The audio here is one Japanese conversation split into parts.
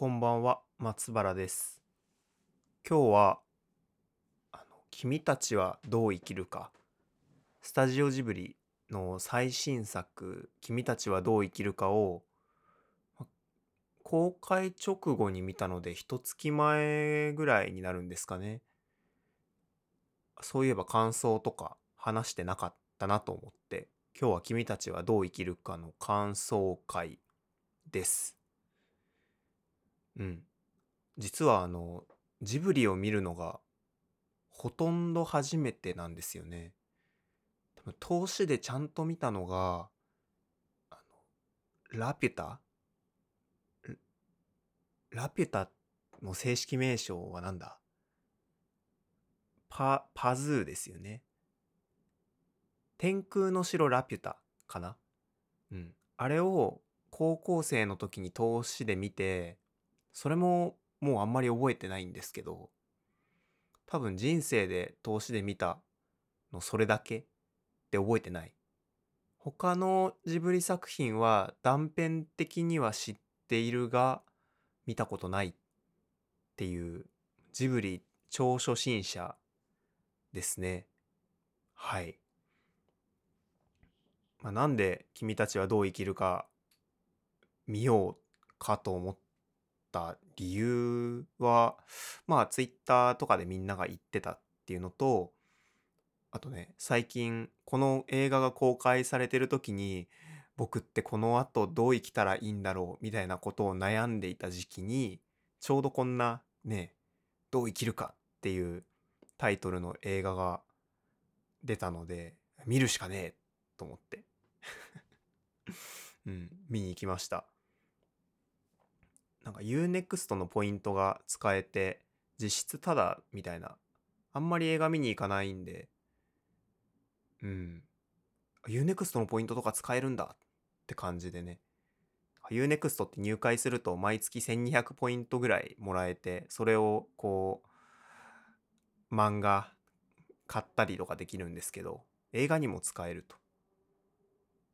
こんばんは、松原です。今日は、あの、君たちはどう生きるか、スタジオジブリの最新作、君たちはどう生きるかを、公開直後に見たので、一月前ぐらいになるんですかね。そういえば感想とか話してなかったなと思って、今日は君たちはどう生きるかの感想会です。うん。実はあの、ジブリを見るのがほとんど初めてなんですよね。多分投資でちゃんと見たのが、あの、ラピュタ？ラピュタの正式名称はなんだ？パ、パズーですよね。天空の城ラピュタかな？うん。あれを高校生の時に投資で見て、それももうあんまり覚えてないんですけど、多分人生で投資で見たのそれだけって覚えてない。他のジブリ作品は断片的には知っているが見たことないっていうジブリ超初心者ですね。はい。まあ、なんで君たちはどう生きるか見ようかと思った理由はまあツイッターとかでみんなが言ってたっていうのとあとね最近この映画が公開されてる時に僕ってこの後どう生きたらいいんだろうみたいなことを悩んでいた時期にちょうどこんなねどう生きるかっていうタイトルの映画が出たので見るしかねえと思って。うん見に行きました。なんか UNEXT のポイントが使えて実質タダみたいな。あんまり映画見に行かないんで。うん。UNEXT のポイントとか使えるんだって感じでね。UNEXT って入会すると毎月1200ポイントぐらいもらえてそれをこう漫画買ったりとかできるんですけど映画にも使えると。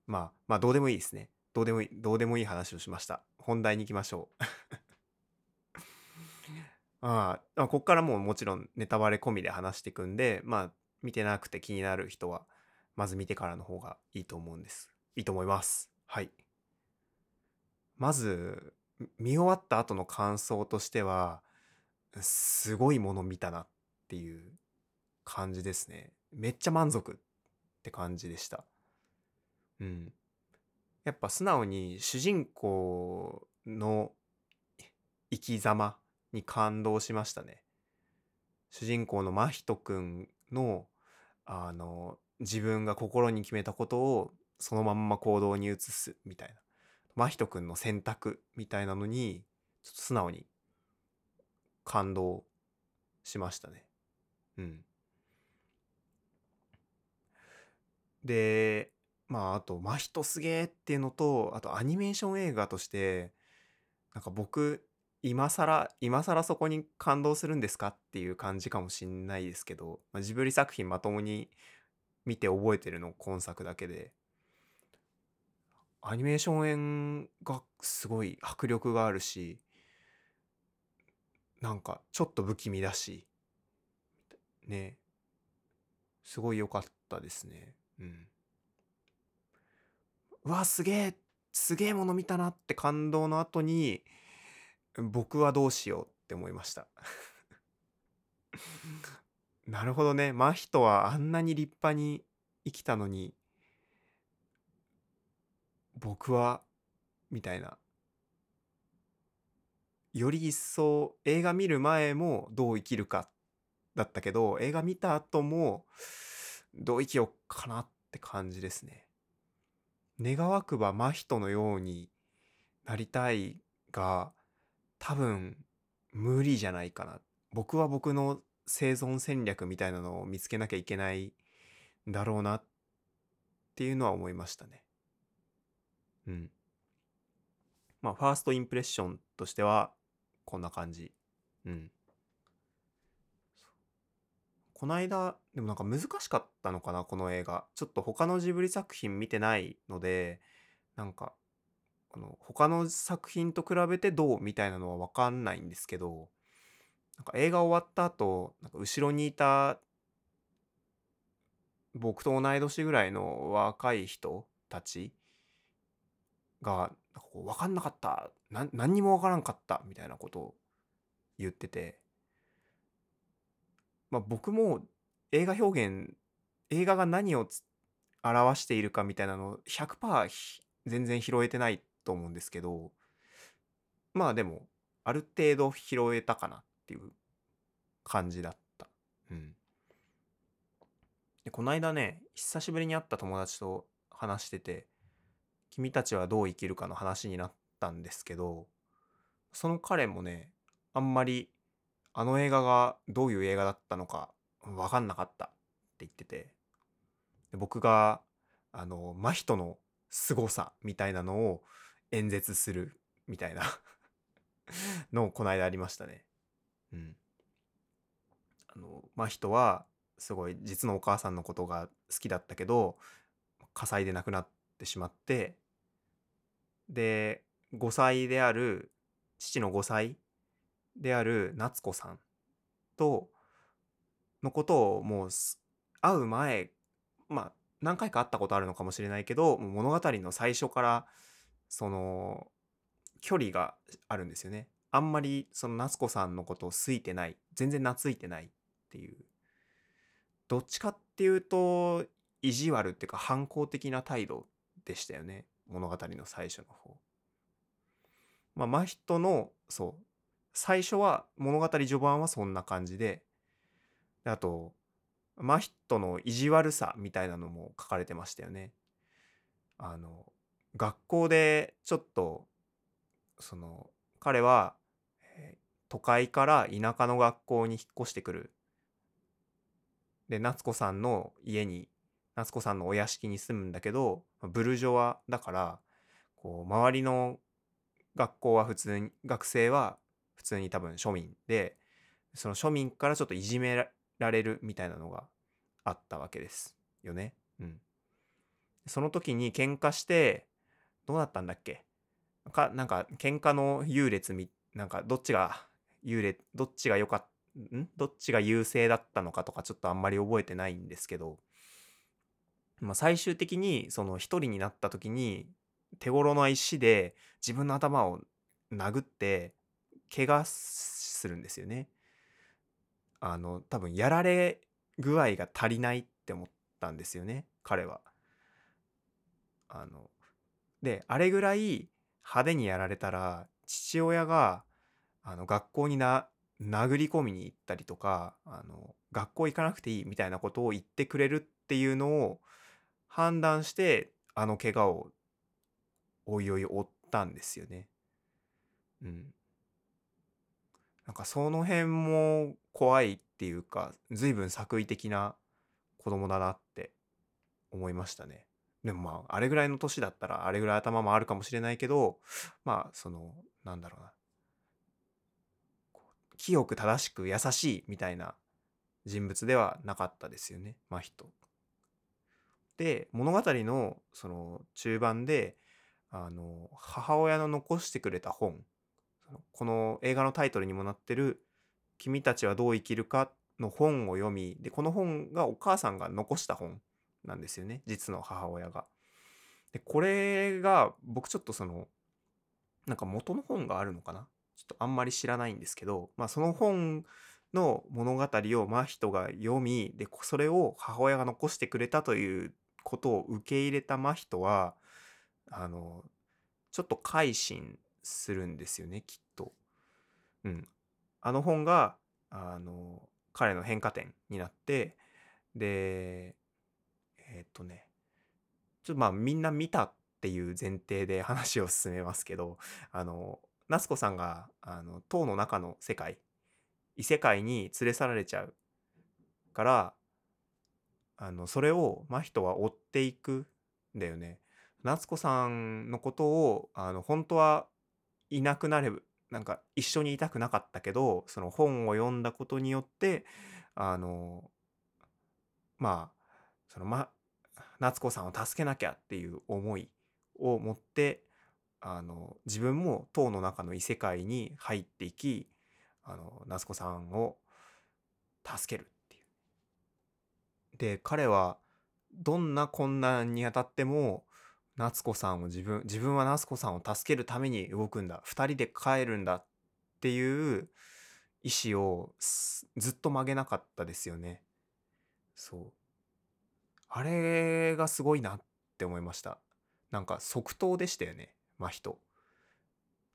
まあまあどうでもいいですね。どうでもいいどうでもいい話をしました。本題に行きましょう。ああここからもうもちろんネタバレ込みで話していくんでまあ見てなくて気になる人はまず見てからの方がいいと思うんです。いいと思います。はい。まず見終わった後の感想としてはすごいもの見たなっていう感じですね。めっちゃ満足って感じでした。うん。やっぱ素直に主人公の生き様に感動しましたね。主人公の真人くんのあの自分が心に決めたことをそのまんま行動に移すみたいな。真人くんの選択みたいなのにちょっと素直に感動しましたね。うん。でまああと真人すげえっていうのとあとアニメーション映画としてなんか僕今更今更そこに感動するんですかっていう感じかもしんないですけど、まあ、ジブリ作品まともに見て覚えてるの今作だけで。アニメーション演がすごい迫力があるしなんかちょっと不気味だしねすごい良かったですね。うん。うわすげえすげえもの見たなって感動の後に僕はどうしようって思いました。なるほどね。真人はあんなに立派に生きたのに僕はみたいな。より一層映画見る前もどう生きるかだったけど映画見た後もどう生きようかなって感じですね願わくば真人のようになりたいが多分無理じゃないかな。僕は僕の生存戦略みたいなのを見つけなきゃいけないだろうなっていうのは思いましたね。うん。まあファーストインプレッションとしてはこんな感じ。うん。この間でもなんか難しかったのかなこの映画。ちょっと他のジブリ作品見てないのでなんかあの、他の作品と比べてどうみたいなのはわかんないんですけど、なんか映画終わった後、なんか後ろにいた僕と同い年ぐらいの若い人たちが、なんかこう分かんなかった、何にも分からんかったみたいなことを言ってて、まあ僕も映画表現、映画が何を表しているかみたいなのを100%全然拾えてないと思うんですけど、まあでも、ある程度拾えたかなっていう感じだった。うん。で、この間ね、久しぶりに会った友達と話してて、君たちはどう生きるかの話になったんですけど、その彼もね、あんまりあの映画がどういう映画だったのか分かんなかったって言ってて、僕が、あの、真人の凄さみたいなのを演説するみたいな のをこの間ありましたね。うん。あの、真人はすごい実のお母さんのことが好きだったけど、火災で亡くなってしまって、で、5歳である、父の5歳である夏子さんと、のことをもう会う前、まあ何回か会ったことあるのかもしれないけど、物語の最初から、その、距離があるんですよね。あんまりその夏子さんのことを好いてない。全然懐いてないっていう。どっちかっていうと、意地悪っていうか反抗的な態度でしたよね。物語の最初の方。まあ、真人の、そう。最初は、物語序盤はそんな感じで、であと、真人の意地悪さみたいなのも書かれてましたよね。あの、学校でちょっと、その、彼は、えー都会から田舎の学校に引っ越してくる。で、夏子さんの家に、夏子さんのお屋敷に住むんだけど、ブルジョワだから、こう、周りの学校は普通に、学生は普通に多分庶民で、その庶民からちょっといじめられるみたいなのがあったわけですよね。うん。その時に喧嘩して、どうなったんだっけ？か、なんか喧嘩の優劣み、なんかどっちが優劣、どっちが良かった、ん？どっちが優勢だったのかとかちょっとあんまり覚えてないんですけど、まあ最終的にその一人になった時に手頃の石で自分の頭を殴って怪我するんですよね。あの、多分やられ具合が足りないって思ったんですよね、彼は。あの、で、あれぐらい派手にやられたら、父親が、あの、学校にな、殴り込みに行ったりとか、あの、学校行かなくていいみたいなことを言ってくれるっていうのを判断して、あの怪我を、おいおい負ったんですよね。うん。なんかその辺も怖いっていうか、随分作為的な子供だなって思いましたね。でもまあ、あれぐらいの年だったら、あれぐらい頭もあるかもしれないけど、まあ、その、なんだろうな。清く正しく優しいみたいな人物ではなかったですよね、真人。で、物語のその中盤で、あの、母親の残してくれた本、この映画のタイトルにもなってる、君たちはどう生きるかの本を読み、で、この本がお母さんが残した本なんですよね、実の母親が。で、これが僕ちょっとその、なんか元の本があるのかな？ちょっとあんまり知らないんですけど、まあその本の物語を真人が読み、で、それを母親が残してくれたということを受け入れた真人は、あの、ちょっと改心するんですよね、きっと。うん。あの本が、あの、彼の変化点になって、で、えーっとね、ちょっとまあみんな見たっていう前提で話を進めますけど、あの、夏子さんが、あの、塔の中の世界、異世界に連れ去られちゃうから、あの、それを真人は追っていくんだよね。夏子さんのことを、あの、本当はいなくなれば、なんか一緒にいたくなかったけど、その本を読んだことによって、あの、まあ、そのま、夏子さんを助けなきゃっていう思いを持ってあの自分も塔の中の異世界に入っていきあの夏子さんを助けるっていう。で彼はどんな困難にあたっても夏子さんを自分自分は夏子さんを助けるために動くんだ2人で帰るんだっていう意思をずっと曲げなかったですよね。そうあれがすごいなって思いました。なんか即答でしたよね真人。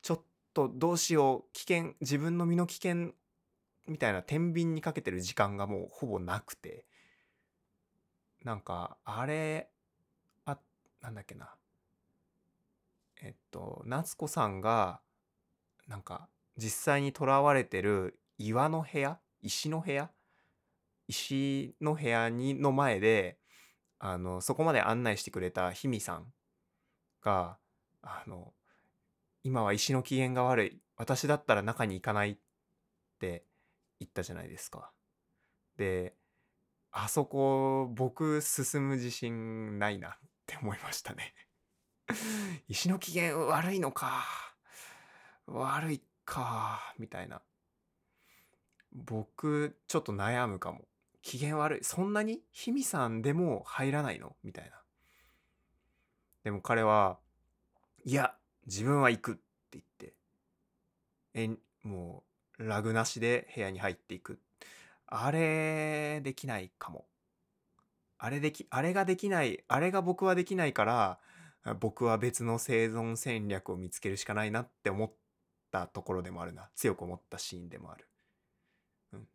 ちょっとどうしよう危険自分の身の危険みたいな天秤にかけてる時間がもうほぼなくてなんかあれなんだっけなえっと夏子さんがなんか実際にとらわれてる岩の部屋石の部屋石の部屋にの前であのそこまで案内してくれた氷見さんがあの今は石の機嫌が悪い私だったら中に行かないって言ったじゃないですか。であそこ僕進む自信ないなっって思いましたね。石の機嫌悪いのか。悪いかみたいな。僕ちょっと悩むかも。機嫌悪い。そんなに？氷見さんでも入らないの？みたいな。でも彼はいや自分は行くって言って。えもうラグなしで部屋に入っていく。あれできないかも。あれできあれができないあれが僕はできないから僕は別の生存戦略を見つけるしかないなって思ったところでもあるな。強く思ったシーンでもある、うん、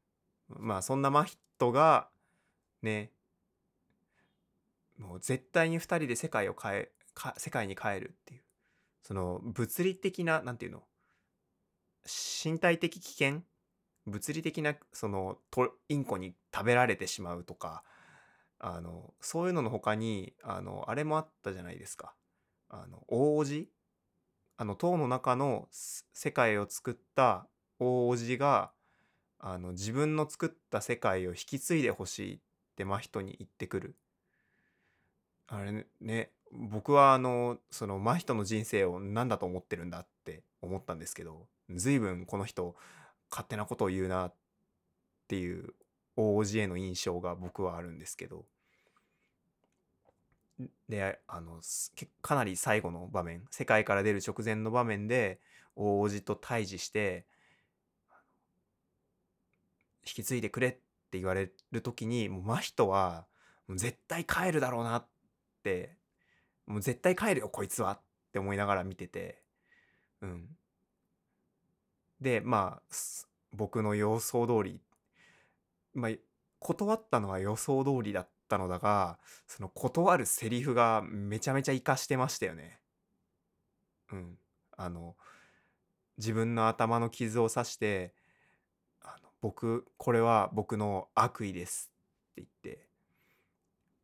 まあそんな真人がね。もう絶対に2人で世界を変え世界に変えるっていう。その物理的な何て言うの？身体的危険？物理的なそのインコに食べられてしまうとかあのそういうのの他にあのあれもあったじゃないですか。あの大叔父？あの塔の中の世界を作った大叔父があの自分の作った世界を引き継いでほしいって真人に言ってくる。あれね僕はあのその真人の人生を何だと思ってるんだって思ったんですけど随分この人勝手なことを言うなっていう大叔父への印象が僕はあるんですけど。であのかなり最後の場面世界から出る直前の場面で大叔父と対峙して引き継いでくれって言われる時にもう真人はもう絶対帰るだろうなってもう絶対帰るよこいつはって思いながら見てて。うん。でまあ僕の予想通りまあ断ったのは予想通りだったのだがその断るセリフがめちゃめちゃ活かしてましたよね。うん。あの自分の頭の傷を刺してあの僕これは僕の悪意ですって言って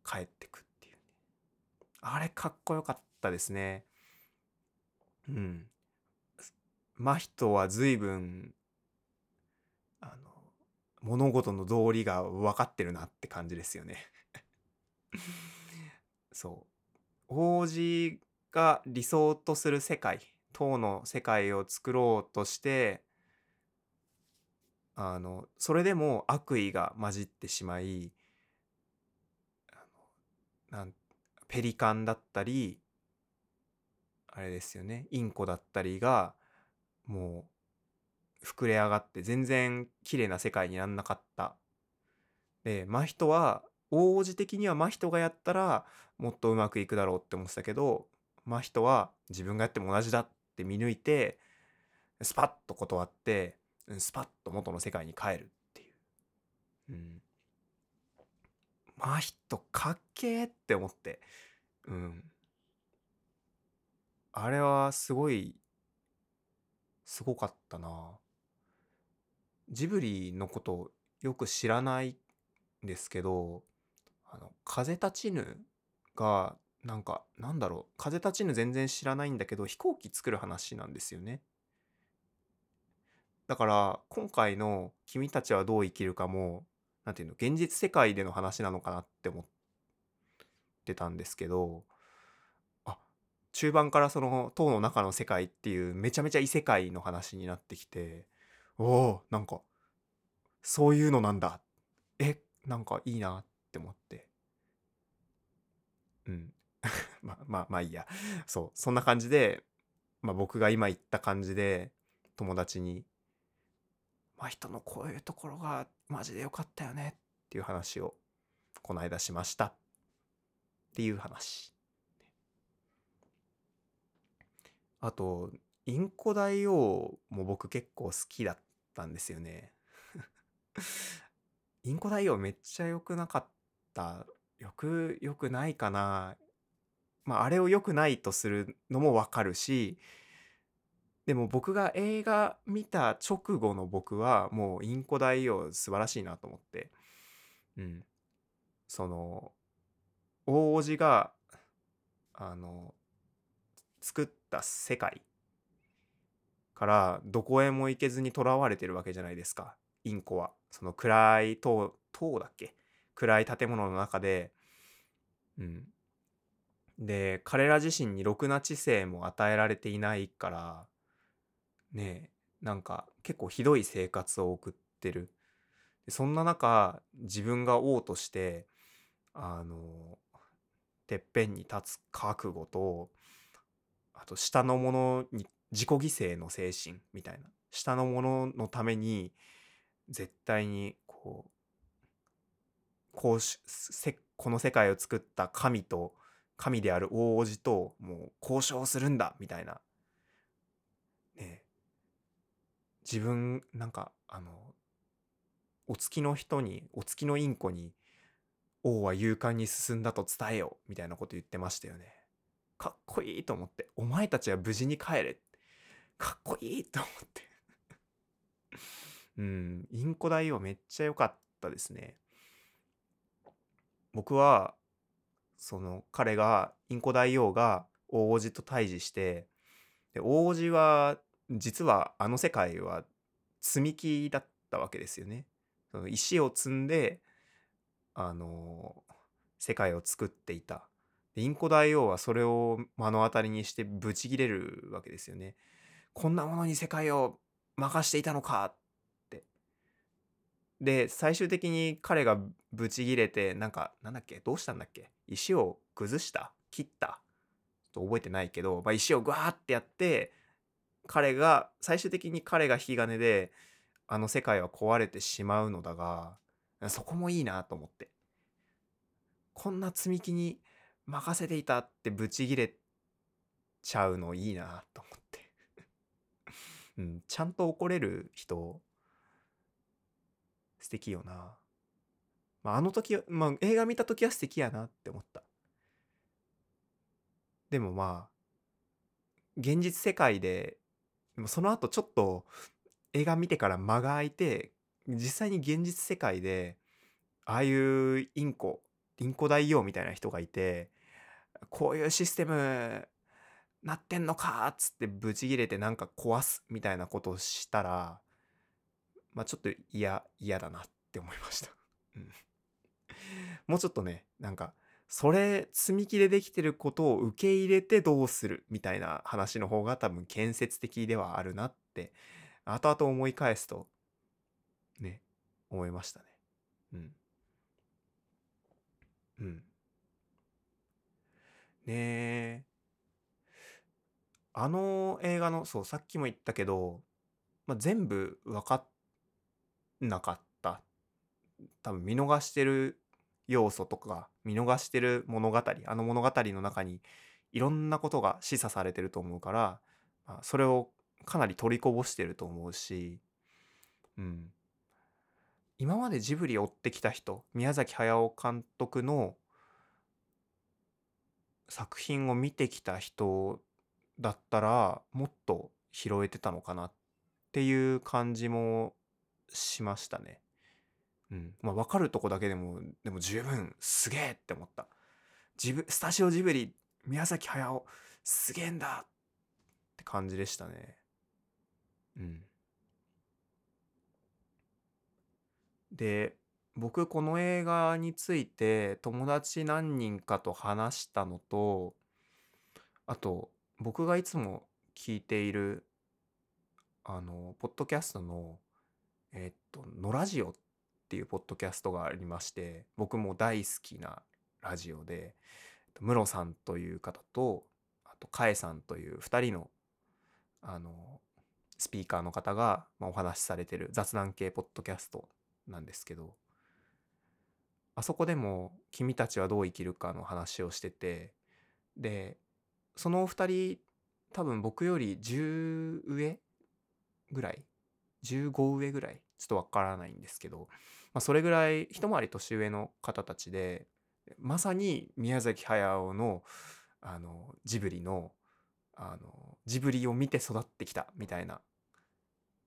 帰ってくっていうね。あれかっこよかったですね。うん。真人は随分物事の道理が分かってるなって感じですよね。そう。王子が理想とする世界唐の世界を作ろうとしてあのそれでも悪意が混じってしまいなんペリカンだったりあれですよね。インコだったりがもう膨れ上がって全然綺麗な世界になんなかった。で真人は大叔的には真人がやったらもっとうまくいくだろうって思ってたけど真人は自分がやっても同じだって見抜いてスパッと断ってスパッと元の世界に帰るっていう。うん。真人かっけーって思って。うん。あれはすごいすごかったな。ジブリのことよく知らないんですけど、あの、風立ちぬが、なんか、なんだろう、風立ちぬ全然知らないんだけど、飛行機作る話なんですよね。だから、今回の君たちはどう生きるかも、なんていうの、現実世界での話なのかなって思ってたんですけど、あ、中盤からその塔の中の世界っていうめちゃめちゃ異世界の話になってきておおなんかそういうのなんだ。えなんかいいなって思って。うん。まあまあまあいいや。そうそんな感じで、まあ、僕が今言った感じで友達にまあ人のこういうところがマジでよかったよねっていう話をこの間しました。っていう話。あとインコ大王も僕結構好きだったんですよね。インコ大王めっちゃ良くなかったよくよくないかな。まああれを良くないとするのもわかるしでも僕が映画見た直後の僕はもうインコ大王素晴らしいなと思って。うん。その大叔父があの作った世界からどこへも行けずにとらわれてるわけじゃないですか。インコは。その暗い塔塔だっけ？暗い建物の中で。うん。で彼ら自身にろくな知性も与えられていないからねえなんか結構ひどい生活を送ってる。そんな中自分が王としてあのてっぺんに立つ覚悟とあと下の者に自己犠牲の精神みたいな下の者のために絶対にこうこうしせこの世界を作った神と神である大叔父ともう交渉するんだみたいな。ね。自分なんかあのお付きの人にお付きのインコに王は勇敢に進んだと伝えよみたいなこと言ってましたよね。かっこいいと思ってお前たちは無事に帰れっかっこいいと思ってうんインコ大王めっちゃ良かったですね僕はその彼がインコ大王が大王子と対峙してで大王子は実はあの世界は積み木だったわけですよね。その石を積んであの世界を作っていた。インコ大王はそれを目の当たりにしてブチギレるわけですよね。こんなものに世界を任していたのかって。で最終的に彼がブチギレてなんかなんだっけ？どうしたんだっけ？石を崩した？切った？と覚えてないけど、まあ、石をグワーってやって彼が最終的に彼が引き金であの世界は壊れてしまうのだがそこもいいなと思って。こんな積み木に任せていたってブチギレちゃうのいいなと思って。うん、ちゃんと怒れる人。素敵よな、まあ、あの時、まあ、映画見た時は素敵やなって思った。でもまあ現実世界ででもその後ちょっと映画見てから間が空いて実際に現実世界でああいうインコインコ大王みたいな人がいてこういうシステムなってんのかっつってブチギレてなんか壊すみたいなことをしたらまあちょっと嫌嫌だなって思いました、うん、もうちょっとねなんかそれ積み木でできてることを受け入れてどうするみたいな話の方が多分建設的ではあるなって後々思い返すとね思いましたね。うん。うん。ねえ。あの映画のそうさっきも言ったけど、まあ、全部分かんなかった。多分見逃してる要素とか見逃してる物語あの物語の中にいろんなことが示唆されてると思うから、まあ、それをかなり取りこぼしてると思うし、うん、今までジブリを追ってきた人宮崎駿監督の作品を見てきた人だったらもっと拾えてたのかなっていう感じもしましたね。うん。まあ、分かるとこだけでも、でも十分すげえって思った。ジブ、スタジオジブリ、宮崎駿、すげえんだって感じでしたね。うん。で、僕この映画について友達何人かと話したのと、あと、僕がいつも聞いている、あの、ポッドキャストの、えっと、のラジオっていうポッドキャストがありまして、僕も大好きなラジオで、ムロさんという方と、あと、カエさんという2人の、あの、スピーカーの方が、ま、お話しされてる雑談系ポッドキャストなんですけど、あそこでも「君たちはどう生きるか」の話をしててでそのお二人多分僕より10上ぐらい15上ぐらいちょっとわからないんですけど、まあ、それぐらい一回り年上の方たちでまさに宮崎駿のあのジブリのあのジブリを見て育ってきたみたいな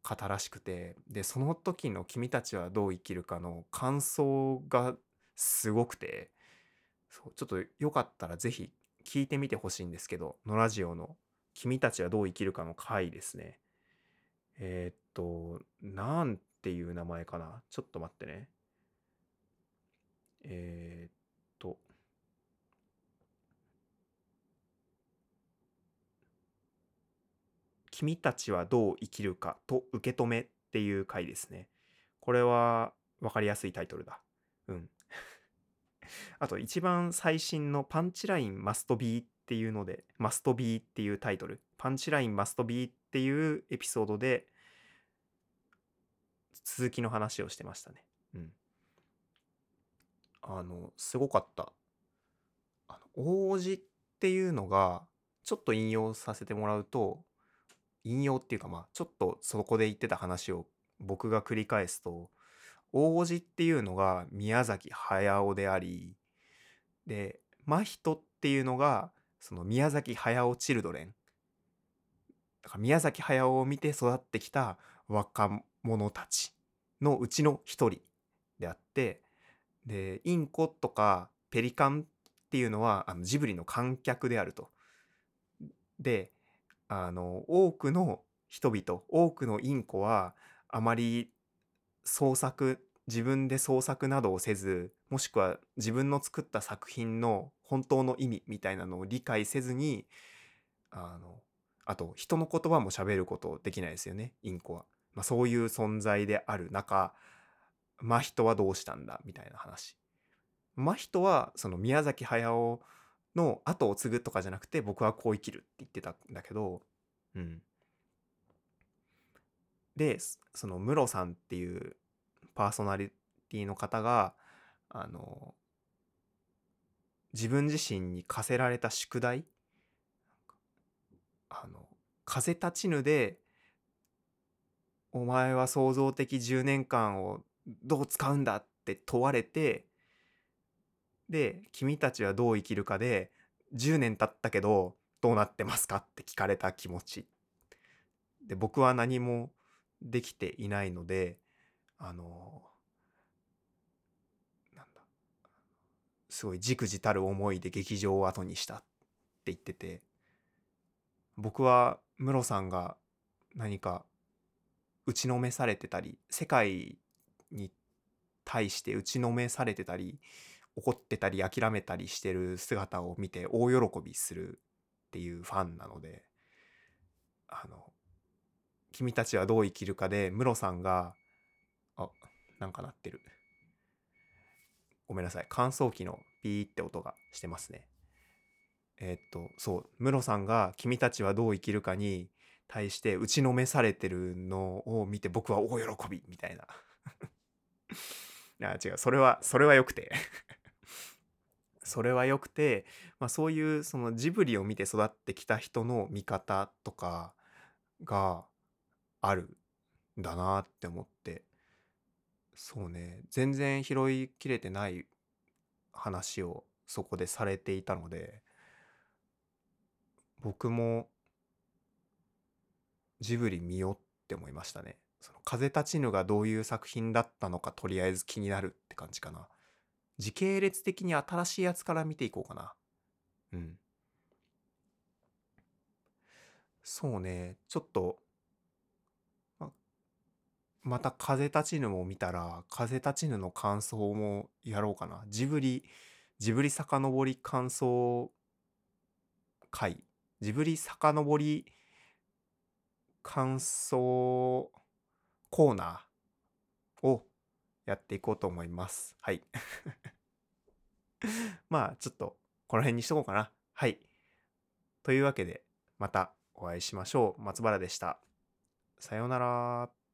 方らしくてでその時の「君たちはどう生きるか」の感想がすごくてそうちょっとよかったら是非聞いてみてほしいんですけどのラジオの「君たちはどう生きるか」の回ですねえー、っとなんていう名前かな？ちょっと待ってねえー、っと君たちはどう生きるかと受け止めっていう回ですね。これは分かりやすいタイトルだ。あと一番最新のパンチラインマストビーっていうので、マストビーっていうタイトル、パンチラインマストビーっていうエピソードで続きの話をしてましたね。うん。あの、すごかった。あの、王子っていうのが、ちょっと引用させてもらうと、引用っていうかまあちょっとそこで言ってた話を僕が繰り返すと王子っていうのが宮崎駿でありで真人っていうのがその宮崎駿チルドレンだから宮崎駿を見て育ってきた若者たちのうちの一人であってでインコとかペリカンっていうのはあのジブリの観客であると。であの多くの人々多くのインコはあまり創作自分で創作などをせずもしくは自分の作った作品の本当の意味みたいなのを理解せずにあのあと人の言葉も喋ることできないですよねインコは、まあ、そういう存在である中真人はどうしたんだみたいな話真人はその宮崎駿の後を継ぐとかじゃなくて僕はこう生きるって言ってたんだけど、うん。で、そのムロさんっていうパーソナリティの方が、あの、自分自身に課せられた宿題あの、風立ちぬで、お前は創造的10年間をどう使うんだって問われて、で、君たちはどう生きるかで、10年経ったけど、どうなってますかって聞かれた気持ち。で、僕は何もできていないので、あの、なんだ、すごいじくじたる思いで劇場を後にしたって言ってて、僕はムロさんが何か打ちのめされてたり、世界に対して打ちのめされてたり、怒ってたり諦めたりしてる姿を見て大喜びするっていうファンなので。あの「君たちはどう生きるか」でムロさんがあなんか鳴ってる。ごめんなさい。乾燥機のピーって音がしてますね。えー、っとそう。ムロさんが「君たちはどう生きるか」に対して打ちのめされてるのを見て僕は大喜びみたいな。あ違う。それはそれはよくて。それは良くて、まあ、そういうそのジブリを見て育ってきた人の見方とかがあるんだなって思って。そうね全然拾いきれてない話をそこでされていたので僕もジブリ見ようって思いましたね。その風立ちぬがどういう作品だったのかとりあえず気になるって感じかな。時系列的に新しいやつから見ていこうかな。うん。そうね、ちょっと、また風立ちぬも見たら、風立ちぬの感想もやろうかな。ジブリ、ジブリ遡り感想回ジブリ遡り感想コーナーをやっていこうと思います。はい。まあ、ちょっと、この辺にしとこうかな。はい。というわけで、またお会いしましょう。松原でした。さようなら。